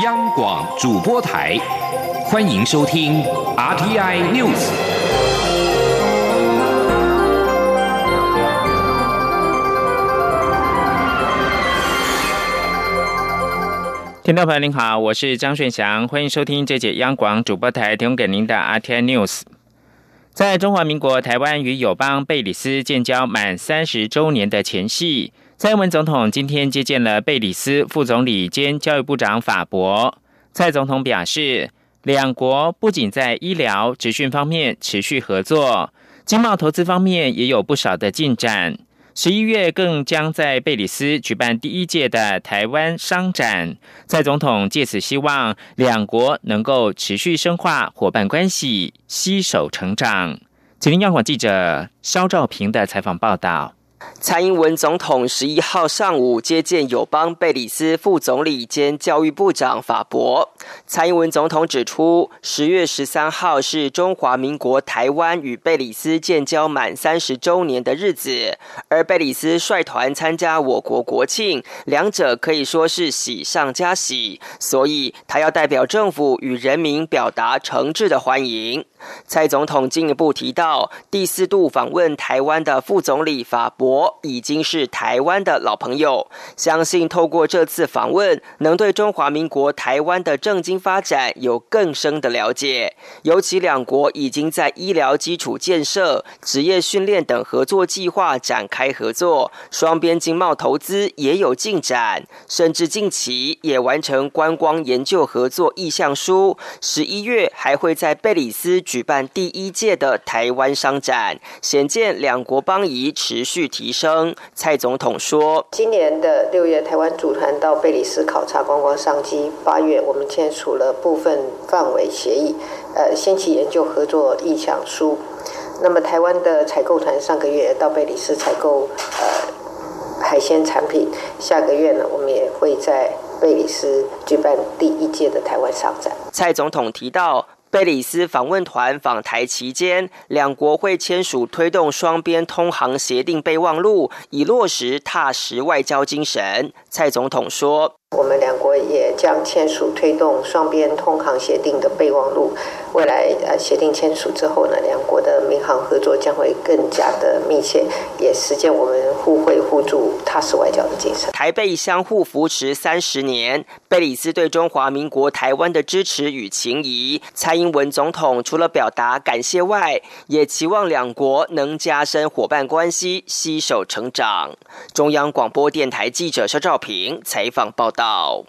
央广主播台，欢迎收听 RTI News。听众朋友您好，我是张顺祥，欢迎收听这节央广主播台提供给您的 RTI News。在中华民国台湾与友邦贝里斯建交满三十周年的前夕。蔡英文总统今天接见了贝里斯副总理兼教育部长法博。蔡总统表示，两国不仅在医疗、职训方面持续合作，经贸投资方面也有不少的进展。十一月更将在贝里斯举办第一届的台湾商展。蔡总统借此希望两国能够持续深化伙伴关系，携手成长。吉林央广记者肖兆平的采访报道。蔡英文总统十一号上午接见友邦贝里斯副总理兼教育部长法博。蔡英文总统指出，十月十三号是中华民国台湾与贝里斯建交满三十周年的日子，而贝里斯率团参加我国国庆，两者可以说是喜上加喜，所以他要代表政府与人民表达诚挚的欢迎。蔡总统进一步提到，第四度访问台湾的副总理法博已经是台湾的老朋友，相信透过这次访问，能对中华民国台湾的政经发展有更深的了解。尤其两国已经在医疗基础建设、职业训练等合作计划展开合作，双边经贸投资也有进展，甚至近期也完成观光研究合作意向书。十一月还会在贝里斯。举办第一届的台湾商展，显见两国邦谊持续提升。蔡总统说：“今年的六月，台湾组团到贝里斯考察观光商机；八月，我们签署了部分范围协议，呃，先期研究合作意向书。那么，台湾的采购团上个月到贝里斯采购呃海鲜产品，下个月呢，我们也会在贝里斯举办第一届的台湾商展。”蔡总统提到。贝里斯访问团访台期间，两国会签署推动双边通航协定备忘录，以落实踏实外交精神。蔡总统说。我们两国也将签署推动双边通航协定的备忘录。未来呃，协定签署之后呢，两国的民航合作将会更加的密切，也实践我们互惠互助、踏实外交的精神。台贝相互扶持三十年，贝里斯对中华民国台湾的支持与情谊，蔡英文总统除了表达感谢外，也期望两国能加深伙伴关系，携手成长。中央广播电台记者肖兆平采访报道。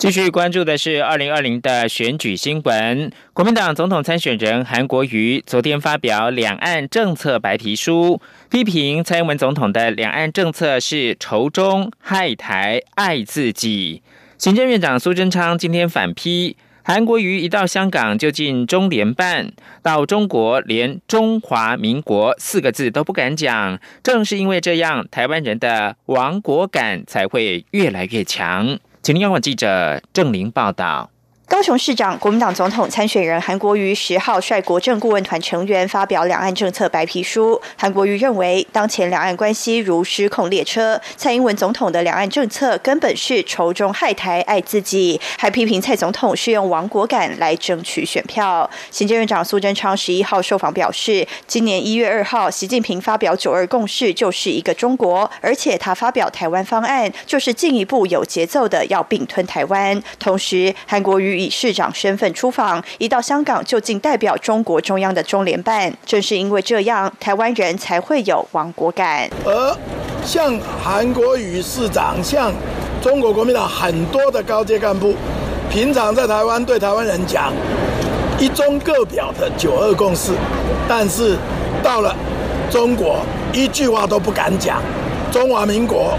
继续关注的是二零二零的选举新闻。国民党总统参选人韩国瑜昨天发表两岸政策白皮书，批评蔡英文总统的两岸政策是仇中害台爱自己。行政院长苏贞昌今天反批。韩国瑜一到香港就进中联办，到中国连中华民国四个字都不敢讲。正是因为这样，台湾人的亡国感才会越来越强。请听央广记者郑玲报道。高雄市长、国民党总统参选人韩国瑜十号率国政顾问团成员发表两岸政策白皮书。韩国瑜认为，当前两岸关系如失控列车，蔡英文总统的两岸政策根本是仇中害台爱自己，还批评蔡总统是用亡国感来争取选票。行政院长苏贞昌十一号受访表示，今年一月二号，习近平发表九二共识就是一个中国，而且他发表台湾方案就是进一步有节奏的要并吞台湾。同时，韩国瑜。以市长身份出访，一到香港就竟代表中国中央的中联办。正是因为这样，台湾人才会有亡国感。而像韩国瑜市长，像中国国民党很多的高阶干部，平常在台湾对台湾人讲一中各表的九二共识，但是到了中国一句话都不敢讲，中华民国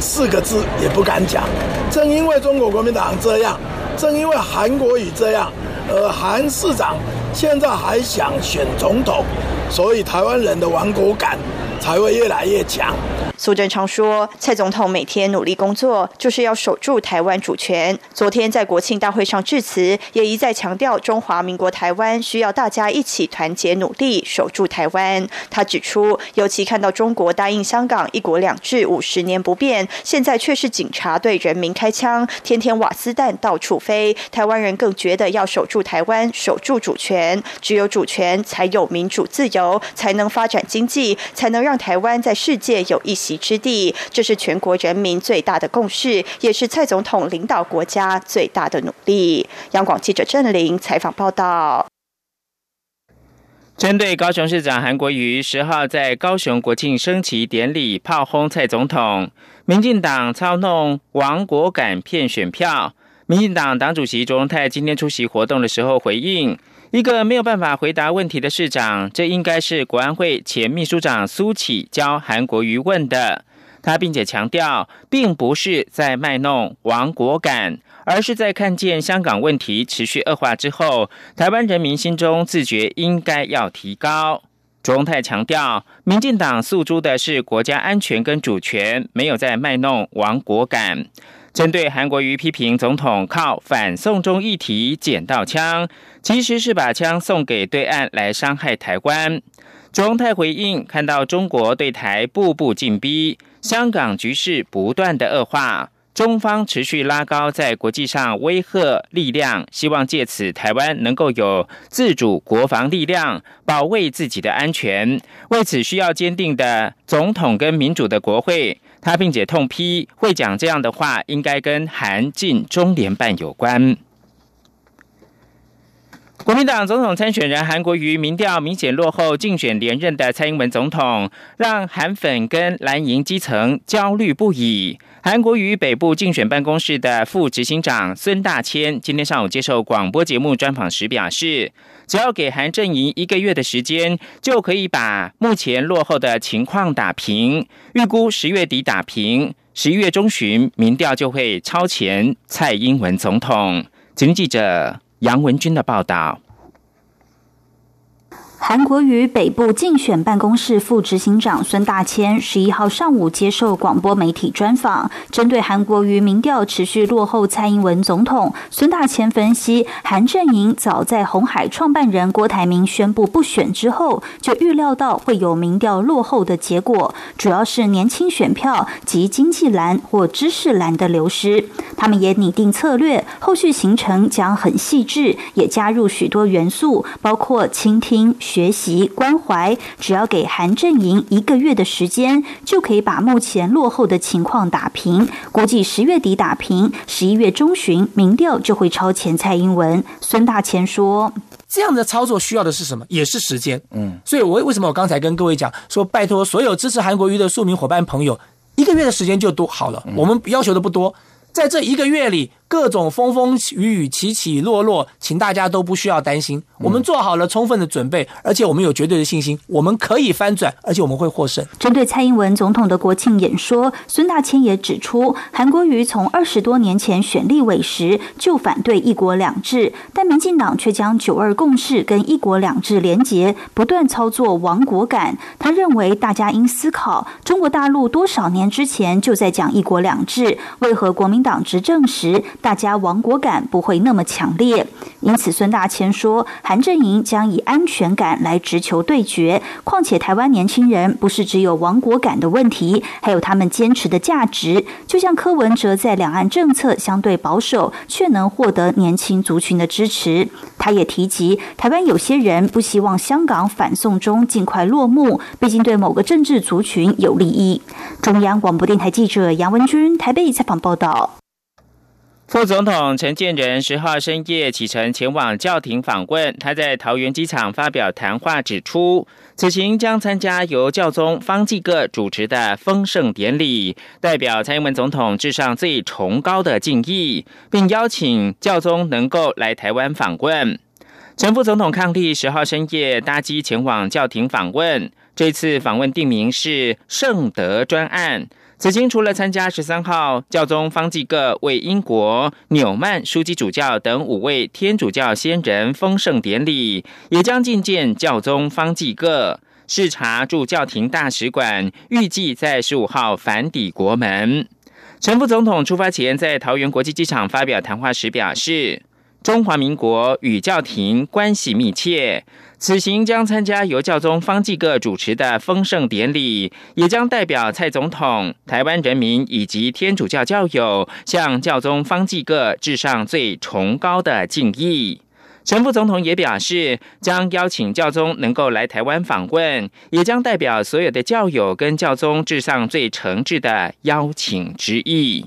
四个字也不敢讲。正因为中国国民党这样。正因为韩国语这样，而韩市长现在还想选总统，所以台湾人的亡国感才会越来越强。苏贞昌说：“蔡总统每天努力工作，就是要守住台湾主权。昨天在国庆大会上致辞，也一再强调中华民国台湾需要大家一起团结努力守住台湾。”他指出，尤其看到中国答应香港一国两制五十年不变，现在却是警察对人民开枪，天天瓦斯弹到处飞，台湾人更觉得要守住台湾，守住主权。只有主权，才有民主自由，才能发展经济，才能让台湾在世界有一席之地。这是全国人民最大的共识，也是蔡总统领导国家最大的努力。央广记者郑玲采访报道。针对高雄市长韩国瑜十号在高雄国庆升旗典礼炮轰蔡总统，民进党操弄亡国感骗选票。民进党党主席卓荣泰今天出席活动的时候回应：一个没有办法回答问题的市长，这应该是国安会前秘书长苏启教韩国瑜问的。他并且强调，并不是在卖弄亡国感。而是在看见香港问题持续恶化之后，台湾人民心中自觉应该要提高。卓荣泰强调，民进党诉诸的是国家安全跟主权，没有在卖弄亡国感。针对韩国瑜批评总统靠反送中议题捡到枪，其实是把枪送给对岸来伤害台湾。卓荣泰回应，看到中国对台步步进逼，香港局势不断的恶化。中方持续拉高在国际上威吓力量，希望借此台湾能够有自主国防力量，保卫自己的安全。为此需要坚定的总统跟民主的国会。他并且痛批会讲这样的话，应该跟韩进中联办有关。民党总统参选人韩国瑜民调明显落后竞选连任的蔡英文总统，让韩粉跟蓝营基层焦虑不已。韩国瑜北部竞选办公室的副执行长孙大千今天上午接受广播节目专访时表示，只要给韩阵营一个月的时间，就可以把目前落后的情况打平。预估十月底打平，十一月中旬民调就会超前蔡英文总统。请记者。杨文军的报道。韩国瑜北部竞选办公室副执行长孙大千十一号上午接受广播媒体专访，针对韩国瑜民调持续落后蔡英文总统，孙大千分析，韩阵营早在红海创办人郭台铭宣布不选之后，就预料到会有民调落后的结果，主要是年轻选票及经济蓝或知识蓝的流失。他们也拟定策略，后续行程将很细致，也加入许多元素，包括倾听。学习关怀，只要给韩阵营一个月的时间，就可以把目前落后的情况打平。估计十月底打平，十一月中旬民调就会超前蔡英文。孙大千说：“这样的操作需要的是什么？也是时间。嗯，所以，我为什么我刚才跟各位讲说，拜托所有支持韩国瑜的庶民伙伴朋友，一个月的时间就多好了。我们要求的不多，在这一个月里。”各种风风雨雨起起落落，请大家都不需要担心。我们做好了充分的准备，而且我们有绝对的信心，我们可以翻转，而且我们会获胜。针对蔡英文总统的国庆演说，孙大千也指出，韩国瑜从二十多年前选立委时就反对一国两制，但民进党却将九二共识跟一国两制连结，不断操作亡国感。他认为大家应思考，中国大陆多少年之前就在讲一国两制，为何国民党执政时？大家亡国感不会那么强烈，因此孙大千说，韩阵营将以安全感来直球对决。况且台湾年轻人不是只有亡国感的问题，还有他们坚持的价值。就像柯文哲在两岸政策相对保守，却能获得年轻族群的支持。他也提及，台湾有些人不希望香港反送中尽快落幕，毕竟对某个政治族群有利益。中央广播电台记者杨文君台北采访报道。副总统陈建仁十号深夜启程前往教廷访问，他在桃园机场发表谈话，指出此行将参加由教宗方济各主持的丰盛典礼，代表蔡英文总统致上最崇高的敬意，并邀请教宗能够来台湾访问。陈副总统抗力十号深夜搭机前往教廷访问，这次访问定名是圣德专案。此行除了参加十三号教宗方济各为英国纽曼枢机主教等五位天主教先人封圣典礼，也将觐见教宗方济各。视察驻教廷大使馆，预计在十五号返抵国门。陈副总统出发前在桃园国际机场发表谈话时表示，中华民国与教廷关系密切。此行将参加由教宗方济各主持的丰盛典礼，也将代表蔡总统、台湾人民以及天主教教友向教宗方济各致上最崇高的敬意。陈副总统也表示，将邀请教宗能够来台湾访问，也将代表所有的教友跟教宗致上最诚挚的邀请之意。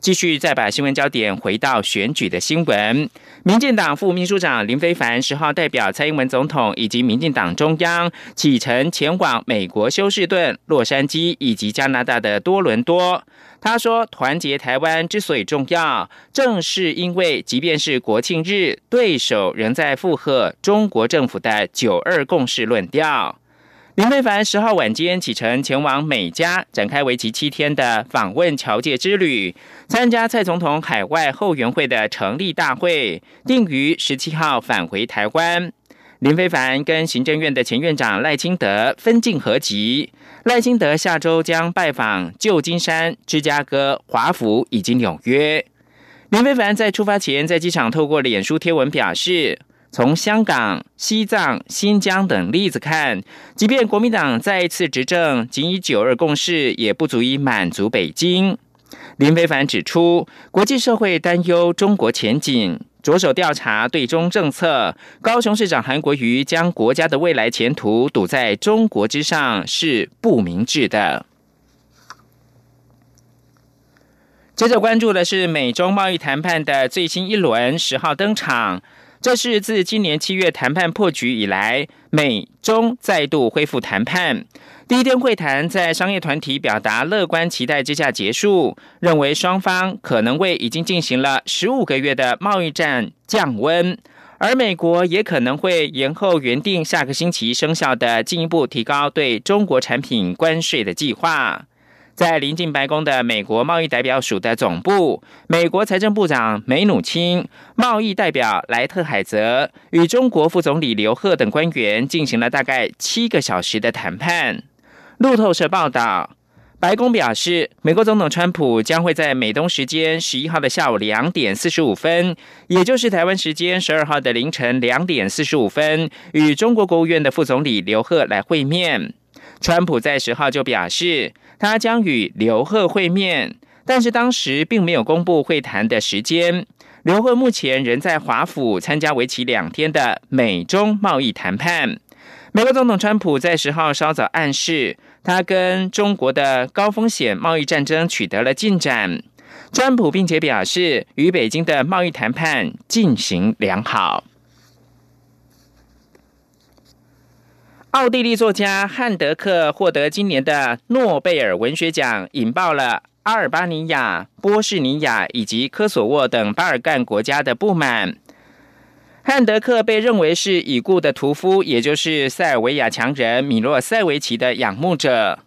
继续再把新闻焦点回到选举的新闻。民进党副秘书长林非凡十号代表蔡英文总统以及民进党中央启程前往美国休士顿、洛杉矶以及加拿大的多伦多。他说：“团结台湾之所以重要，正是因为即便是国庆日，对手仍在附和中国政府的九二共识论调。”林非凡十号晚间启程前往美加，展开为期七天的访问侨界之旅，参加蔡总统海外后援会的成立大会，定于十七号返回台湾。林非凡跟行政院的前院长赖清德分进合集，赖清德下周将拜访旧金山、芝加哥、华府以及纽约。林非凡在出发前在机场透过脸书贴文表示。从香港、西藏、新疆等例子看，即便国民党再一次执政，仅以九二共识也不足以满足北京。林非凡指出，国际社会担忧中国前景，着手调查对中政策。高雄市长韩国瑜将国家的未来前途赌在中国之上，是不明智的。接着关注的是美中贸易谈判的最新一轮，十号登场。这是自今年七月谈判破局以来，美中再度恢复谈判。第一天会谈在商业团体表达乐观期待之下结束，认为双方可能为已经进行了十五个月的贸易战降温，而美国也可能会延后原定下个星期生效的进一步提高对中国产品关税的计划。在临近白宫的美国贸易代表署的总部，美国财政部长梅努钦、贸易代表莱特海泽与中国副总理刘鹤等官员进行了大概七个小时的谈判。路透社报道，白宫表示，美国总统川普将会在美东时间十一号的下午两点四十五分，也就是台湾时间十二号的凌晨两点四十五分，与中国国务院的副总理刘鹤来会面。川普在十号就表示。他将与刘鹤会面，但是当时并没有公布会谈的时间。刘鹤目前仍在华府参加为期两天的美中贸易谈判。美国总统川普在十号稍早暗示，他跟中国的高风险贸易战争取得了进展。川普并且表示，与北京的贸易谈判进行良好。奥地利作家汉德克获得今年的诺贝尔文学奖，引爆了阿尔巴尼亚、波士尼亚以及科索沃等巴尔干国家的不满。汉德克被认为是已故的屠夫，也就是塞尔维亚强人米洛塞维奇的仰慕者。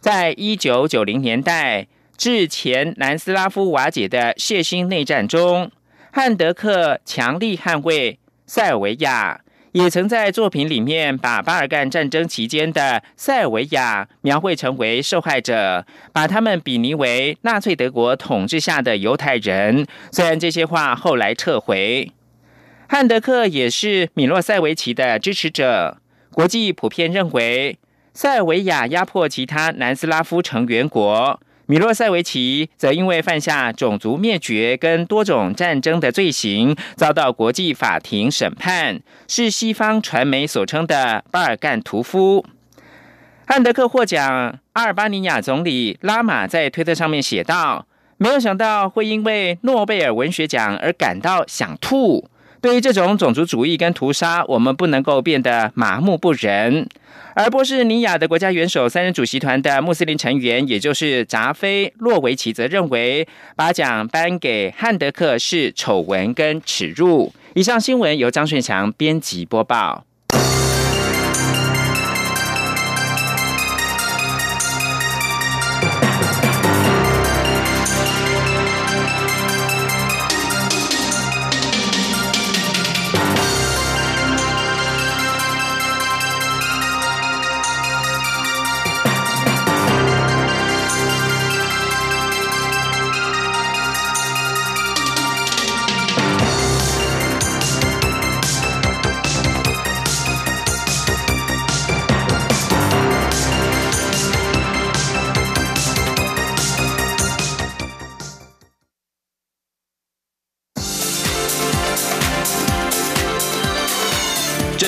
在一九九零年代，至前南斯拉夫瓦解的血腥内战中，汉德克强力捍卫塞尔维亚。也曾在作品里面把巴尔干战争期间的塞尔维亚描绘成为受害者，把他们比拟为纳粹德国统治下的犹太人。虽然这些话后来撤回，汉德克也是米洛塞维奇的支持者。国际普遍认为，塞尔维亚压迫其他南斯拉夫成员国。米洛塞维奇则因为犯下种族灭绝跟多种战争的罪行，遭到国际法庭审判，是西方传媒所称的巴尔干屠夫。汉德克获奖，阿尔巴尼亚总理拉马在推特上面写道：“没有想到会因为诺贝尔文学奖而感到想吐。对于这种种族主义跟屠杀，我们不能够变得麻木不仁。”而波士尼亚的国家元首三人主席团的穆斯林成员，也就是扎菲洛维奇，则认为把奖颁给汉德克是丑闻跟耻辱。以上新闻由张顺强编辑播报。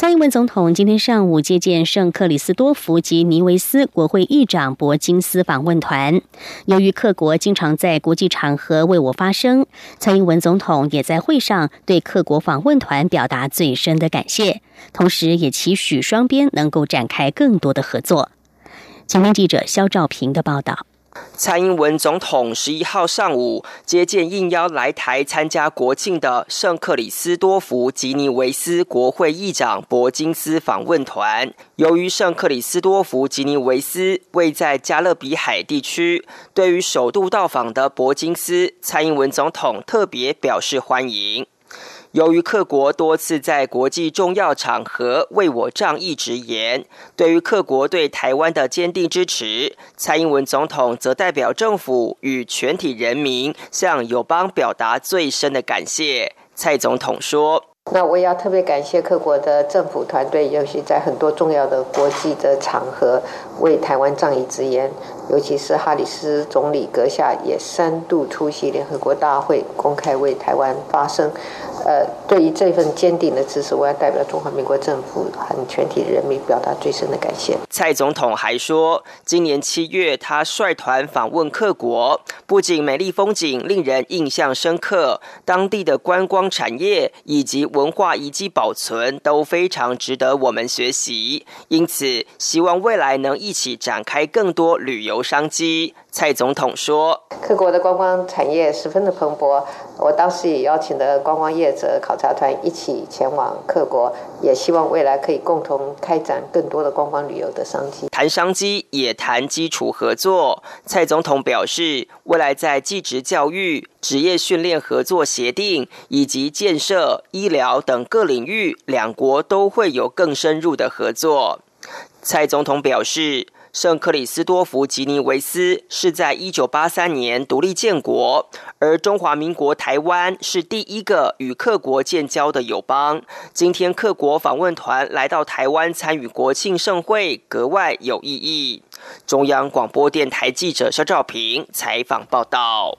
蔡英文总统今天上午接见圣克里斯多福及尼维斯国会议长博金斯访问团。由于各国经常在国际场合为我发声，蔡英文总统也在会上对各国访问团表达最深的感谢，同时也期许双边能够展开更多的合作。请听记者肖兆平的报道。蔡英文总统十一号上午接见应邀来台参加国庆的圣克里斯多福吉尼维斯国会议长博金斯访问团。由于圣克里斯多福吉尼维斯位在加勒比海地区，对于首度到访的博金斯，蔡英文总统特别表示欢迎。由于各国多次在国际重要场合为我仗义直言，对于各国对台湾的坚定支持，蔡英文总统则代表政府与全体人民向友邦表达最深的感谢。蔡总统说：“那我也要特别感谢各国的政府团队，尤其在很多重要的国际的场合为台湾仗义直言，尤其是哈里斯总理阁下也三度出席联合国大会，公开为台湾发声。”呃，对于这份坚定的支持，我要代表中华民国政府和全体人民表达最深的感谢。蔡总统还说，今年七月他率团访问各国，不仅美丽风景令人印象深刻，当地的观光产业以及文化遗迹保存都非常值得我们学习。因此，希望未来能一起展开更多旅游商机。蔡总统说：“各国的观光产业十分的蓬勃，我当时也邀请了观光业者考察团一起前往各国，也希望未来可以共同开展更多的观光旅游的商机。谈商机也谈基础合作。蔡总统表示，未来在技职教育、职业训练合作协定以及建设、医疗等各领域，两国都会有更深入的合作。蔡总统表示。”圣克里斯多福吉尼维斯是在一九八三年独立建国，而中华民国台湾是第一个与客国建交的友邦。今天客国访问团来到台湾参与国庆盛会，格外有意义。中央广播电台记者肖照平采访报道。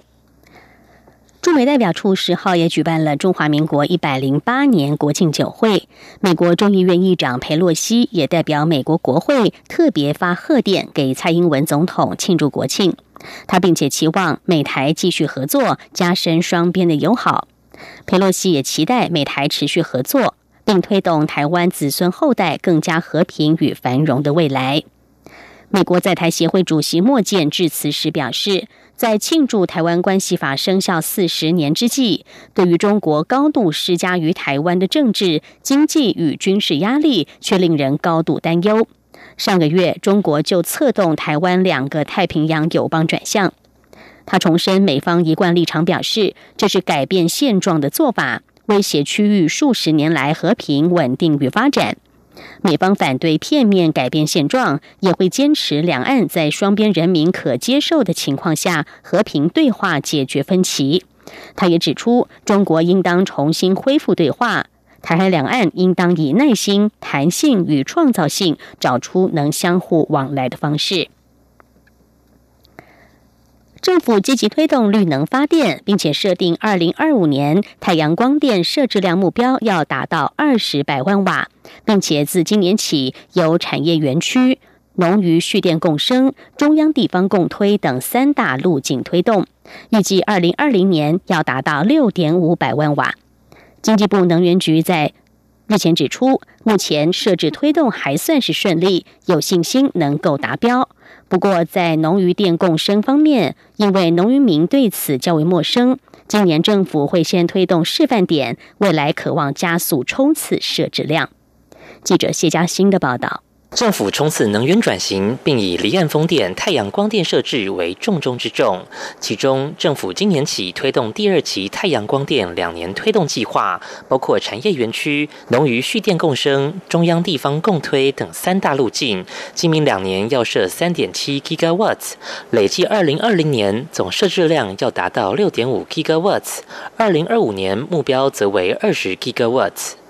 驻美代表处十号也举办了中华民国一百零八年国庆酒会，美国众议院议长佩洛西也代表美国国会特别发贺电给蔡英文总统庆祝国庆。他并且期望美台继续合作，加深双边的友好。佩洛西也期待美台持续合作，并推动台湾子孙后代更加和平与繁荣的未来。美国在台协会主席莫健致辞时表示。在庆祝台湾关系法生效四十年之际，对于中国高度施加于台湾的政治、经济与军事压力，却令人高度担忧。上个月，中国就策动台湾两个太平洋友邦转向。他重申美方一贯立场，表示这是改变现状的做法，威胁区域数十年来和平稳定与发展。美方反对片面改变现状，也会坚持两岸在双边人民可接受的情况下和平对话解决分歧。他也指出，中国应当重新恢复对话，台海两岸应当以耐心、弹性与创造性找出能相互往来的方式。政府积极推动绿能发电，并且设定二零二五年太阳光电设置量目标要达到二十百万瓦，并且自今年起由产业园区、农渔蓄电共生、中央地方共推等三大路径推动，预计二零二零年要达到六点五百万瓦。经济部能源局在日前指出，目前设置推动还算是顺利，有信心能够达标。不过，在农渔电共生方面，因为农渔民对此较为陌生，今年政府会先推动示范点，未来渴望加速冲刺设置量。记者谢佳欣的报道。政府冲刺能源转型，并以离岸风电、太阳光电设置为重中之重。其中，政府今年起推动第二期太阳光电两年推动计划，包括产业园区、农渔蓄电共生、中央地方共推等三大路径。今明两年要设三点七 gigawatts，累计二零二零年总设置量要达到六点五 gigawatts，二零二五年目标则为二十 gigawatts。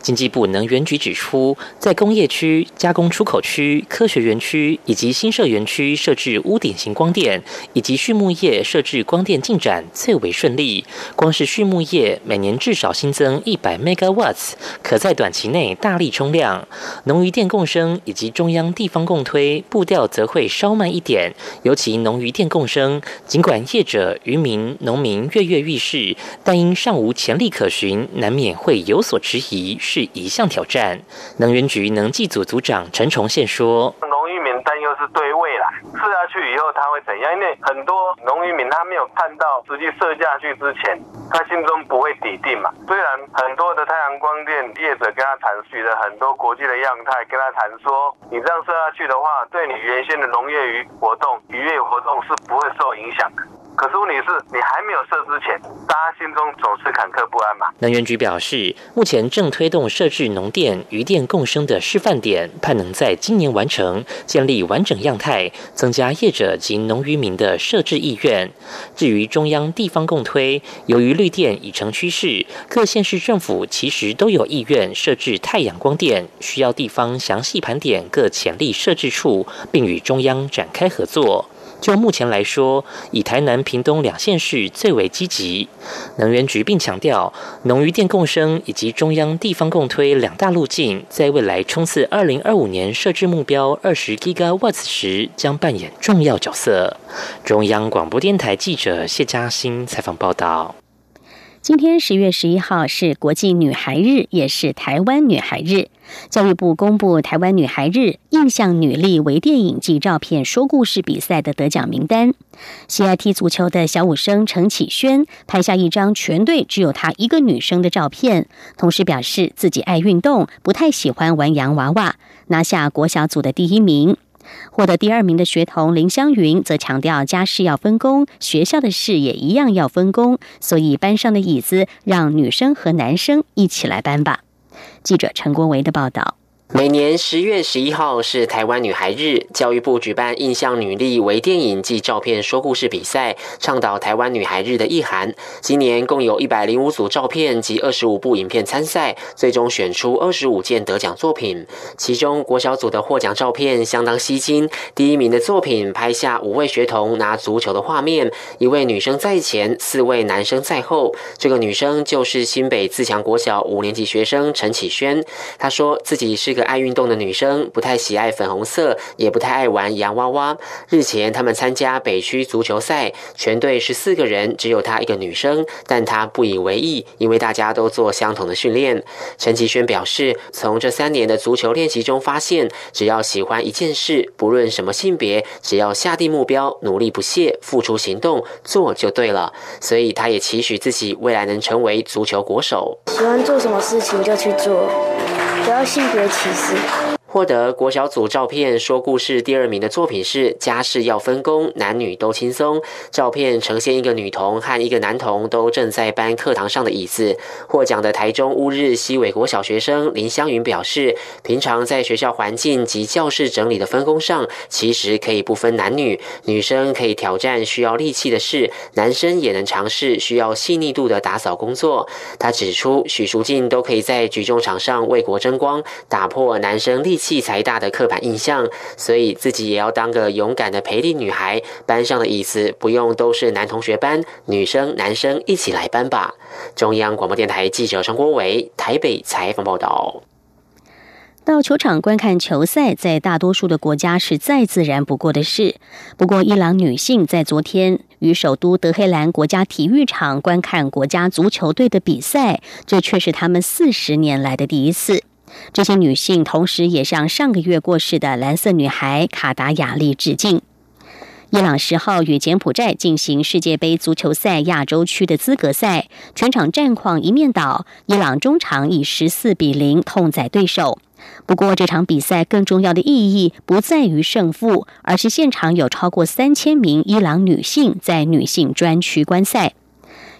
经济部能源局指出，在工业区、加工出口区、科学园区以及新设园区设置屋顶型光电，以及畜牧业设置光电进展最为顺利。光是畜牧业每年至少新增一百 megawatts，可在短期内大力冲量。农渔电共生以及中央地方共推步调则会稍慢一点，尤其农渔电共生，尽管业者、渔民、农民跃跃欲试，但因尚无潜力可循，难免会有所迟疑。是一项挑战。能源局能技组组长陈崇宪说：“农渔民担忧是对未来设下去以后他会怎样？因为很多农渔民他没有看到实际设下去之前，他心中不会抵定嘛。虽然很多的太阳光电业者跟他谈，取了很多国际的样态，跟他谈说，你这样设下去的话，对你原先的农业与活动、渔业活动是不会受影响的。”可是问题是，你还没有设之前，大家心中总是坎坷不安嘛。能源局表示，目前正推动设置农电、渔电共生的示范点，盼能在今年完成，建立完整样态，增加业者及农渔民的设置意愿。至于中央地方共推，由于绿电已成趋势，各县市政府其实都有意愿设置太阳光电，需要地方详细盘点各潜力设置处，并与中央展开合作。就目前来说，以台南、屏东两县市最为积极。能源局并强调，农渔电共生以及中央地方共推两大路径，在未来冲刺二零二五年设置目标二十 gigawatts 时，将扮演重要角色。中央广播电台记者谢嘉欣采访报道。今天十月十一号是国际女孩日，也是台湾女孩日。教育部公布台湾女孩日印象女力微电影及照片说故事比赛的得奖名单。喜爱踢足球的小武生陈启轩拍下一张全队只有她一个女生的照片，同时表示自己爱运动，不太喜欢玩洋娃娃，拿下国小组的第一名。获得第二名的学童林湘云则强调家事要分工，学校的事也一样要分工，所以班上的椅子让女生和男生一起来搬吧。记者陈国维的报道。每年十月十一号是台湾女孩日，教育部举办印象女力微电影及照片说故事比赛，倡导台湾女孩日的意涵。今年共有一百零五组照片及二十五部影片参赛，最终选出二十五件得奖作品。其中国小组的获奖照片相当吸睛，第一名的作品拍下五位学童拿足球的画面，一位女生在前，四位男生在后。这个女生就是新北自强国小五年级学生陈启轩，她说自己是。个爱运动的女生，不太喜爱粉红色，也不太爱玩洋娃娃。日前，他们参加北区足球赛，全队十四个人，只有她一个女生，但她不以为意，因为大家都做相同的训练。陈其轩表示，从这三年的足球练习中发现，只要喜欢一件事，不论什么性别，只要下定目标，努力不懈，付出行动，做就对了。所以，他也期许自己未来能成为足球国手。喜欢做什么事情就去做。要性别歧视。获得国小组照片说故事第二名的作品是《家事要分工，男女都轻松》。照片呈现一个女童和一个男童都正在搬课堂上的椅子。获奖的台中乌日西尾国小学生林香云表示，平常在学校环境及教室整理的分工上，其实可以不分男女，女生可以挑战需要力气的事，男生也能尝试需要细腻度的打扫工作。他指出，许淑净都可以在举重场上为国争光，打破男生力气。器材大的刻板印象，所以自己也要当个勇敢的陪力女孩。班上的椅子不用都是男同学搬，女生男生一起来搬吧。中央广播电台记者张国伟台北采访报道。到球场观看球赛，在大多数的国家是再自然不过的事。不过，伊朗女性在昨天于首都德黑兰国家体育场观看国家足球队的比赛，这却是他们四十年来的第一次。这些女性同时也向上个月过世的蓝色女孩卡达雅丽致敬。伊朗十号与柬埔寨进行世界杯足球赛亚洲区的资格赛，全场战况一面倒，伊朗中场以十四比零痛宰对手。不过，这场比赛更重要的意义不在于胜负，而是现场有超过三千名伊朗女性在女性专区观赛。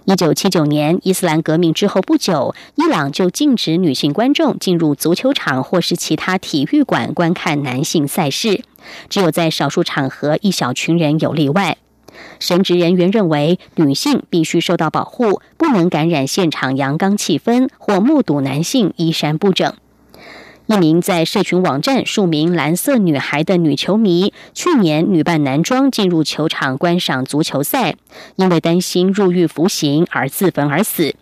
一九七九年伊斯兰革命之后不久，伊朗就禁止女性观众进入足球场或是其他体育馆观看男性赛事，只有在少数场合一小群人有例外。神职人员认为，女性必须受到保护，不能感染现场阳刚气氛或目睹男性衣衫不整。一名在社群网站署名“蓝色女孩”的女球迷，去年女扮男装进入球场观赏足球赛，因为担心入狱服刑而自焚而死。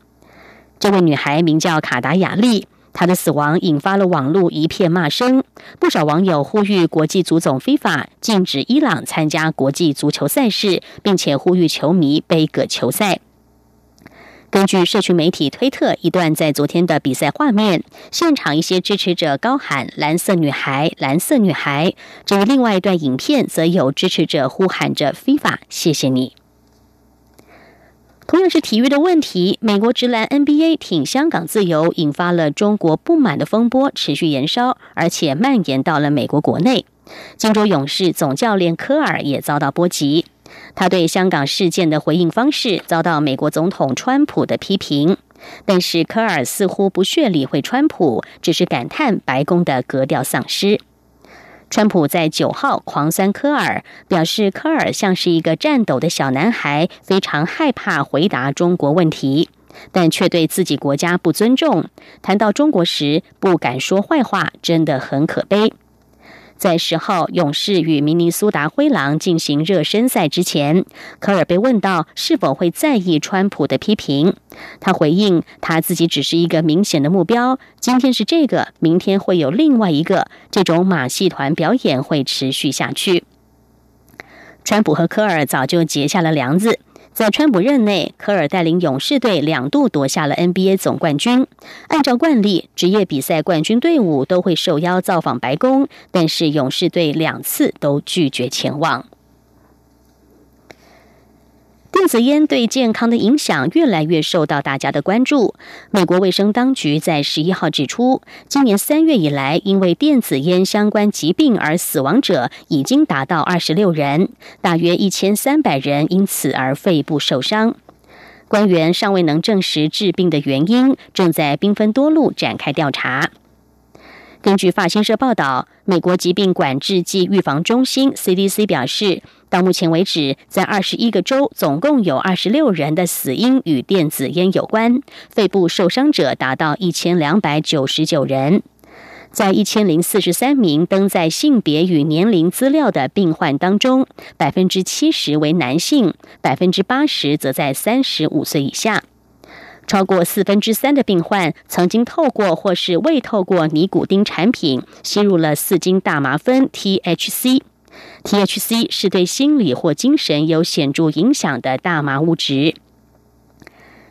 这位女孩名叫卡达雅丽，她的死亡引发了网络一片骂声，不少网友呼吁国际足总非法禁止伊朗参加国际足球赛事，并且呼吁球迷背个球赛。根据社区媒体推特一段在昨天的比赛画面，现场一些支持者高喊“蓝色女孩，蓝色女孩”。至于另外一段影片，则有支持者呼喊着 “FIFA，谢谢你”。同样是体育的问题，美国职篮 NBA 挺香港自由，引发了中国不满的风波，持续延烧，而且蔓延到了美国国内。金州勇士总教练科尔也遭到波及。他对香港事件的回应方式遭到美国总统川普的批评，但是科尔似乎不屑理会川普，只是感叹白宫的格调丧失。川普在九号狂酸科尔，表示科尔像是一个颤抖的小男孩，非常害怕回答中国问题，但却对自己国家不尊重。谈到中国时不敢说坏话，真的很可悲。在十号勇士与明尼苏达灰狼进行热身赛之前，科尔被问到是否会在意川普的批评，他回应他自己只是一个明显的目标，今天是这个，明天会有另外一个，这种马戏团表演会持续下去。川普和科尔早就结下了梁子。在川普任内，科尔带领勇士队两度夺下了 NBA 总冠军。按照惯例，职业比赛冠军队伍都会受邀造访白宫，但是勇士队两次都拒绝前往。电子烟对健康的影响越来越受到大家的关注。美国卫生当局在十一号指出，今年三月以来，因为电子烟相关疾病而死亡者已经达到二十六人，大约一千三百人因此而肺部受伤。官员尚未能证实致病的原因，正在兵分多路展开调查。根据法新社报道，美国疾病管制及预防中心 （CDC） 表示，到目前为止，在二十一个州，总共有二十六人的死因与电子烟有关，肺部受伤者达到一千两百九十九人。在一千零四十三名登载性别与年龄资料的病患当中，百分之七十为男性，百分之八十则在三十五岁以下。超过四分之三的病患曾经透过或是未透过尼古丁产品吸入了四斤大麻酚 （THC）。THC 是对心理或精神有显著影响的大麻物质。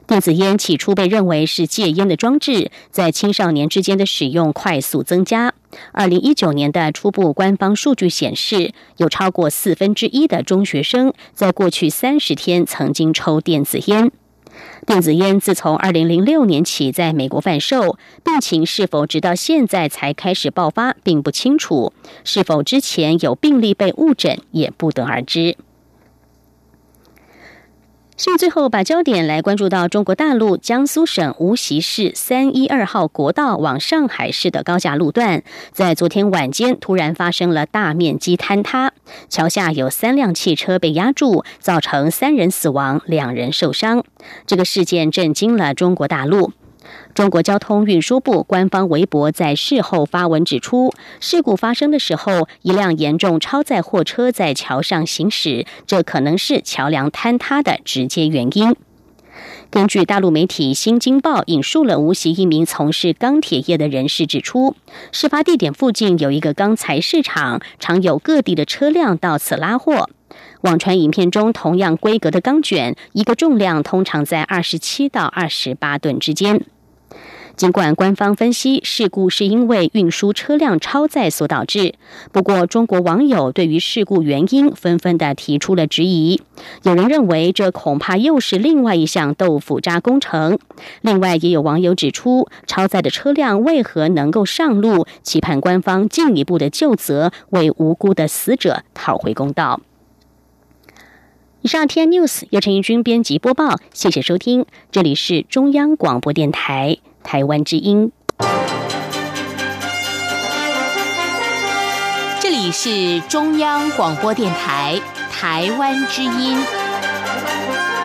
电子烟起初被认为是戒烟的装置，在青少年之间的使用快速增加。二零一九年的初步官方数据显示，有超过四分之一的中学生在过去三十天曾经抽电子烟。电子烟自从二零零六年起在美国贩售，病情是否直到现在才开始爆发，并不清楚。是否之前有病例被误诊，也不得而知。现最后把焦点来关注到中国大陆江苏省无锡市三一二号国道往上海市的高架路段，在昨天晚间突然发生了大面积坍塌，桥下有三辆汽车被压住，造成三人死亡，两人受伤。这个事件震惊了中国大陆。中国交通运输部官方微博在事后发文指出，事故发生的时候，一辆严重超载货车在桥上行驶，这可能是桥梁坍塌的直接原因。根据大陆媒体《新京报》引述了无锡一名从事钢铁业的人士指出，事发地点附近有一个钢材市场，常有各地的车辆到此拉货。网传影片中同样规格的钢卷，一个重量通常在二十七到二十八吨之间。尽管官方分析事故是因为运输车辆超载所导致，不过中国网友对于事故原因纷纷的提出了质疑。有人认为这恐怕又是另外一项豆腐渣工程。另外，也有网友指出，超载的车辆为何能够上路？期盼官方进一步的就责，为无辜的死者讨回公道。以上 T N News 由陈奕君编辑播报，谢谢收听，这里是中央广播电台。台湾之音，这里是中央广播电台。台湾之音。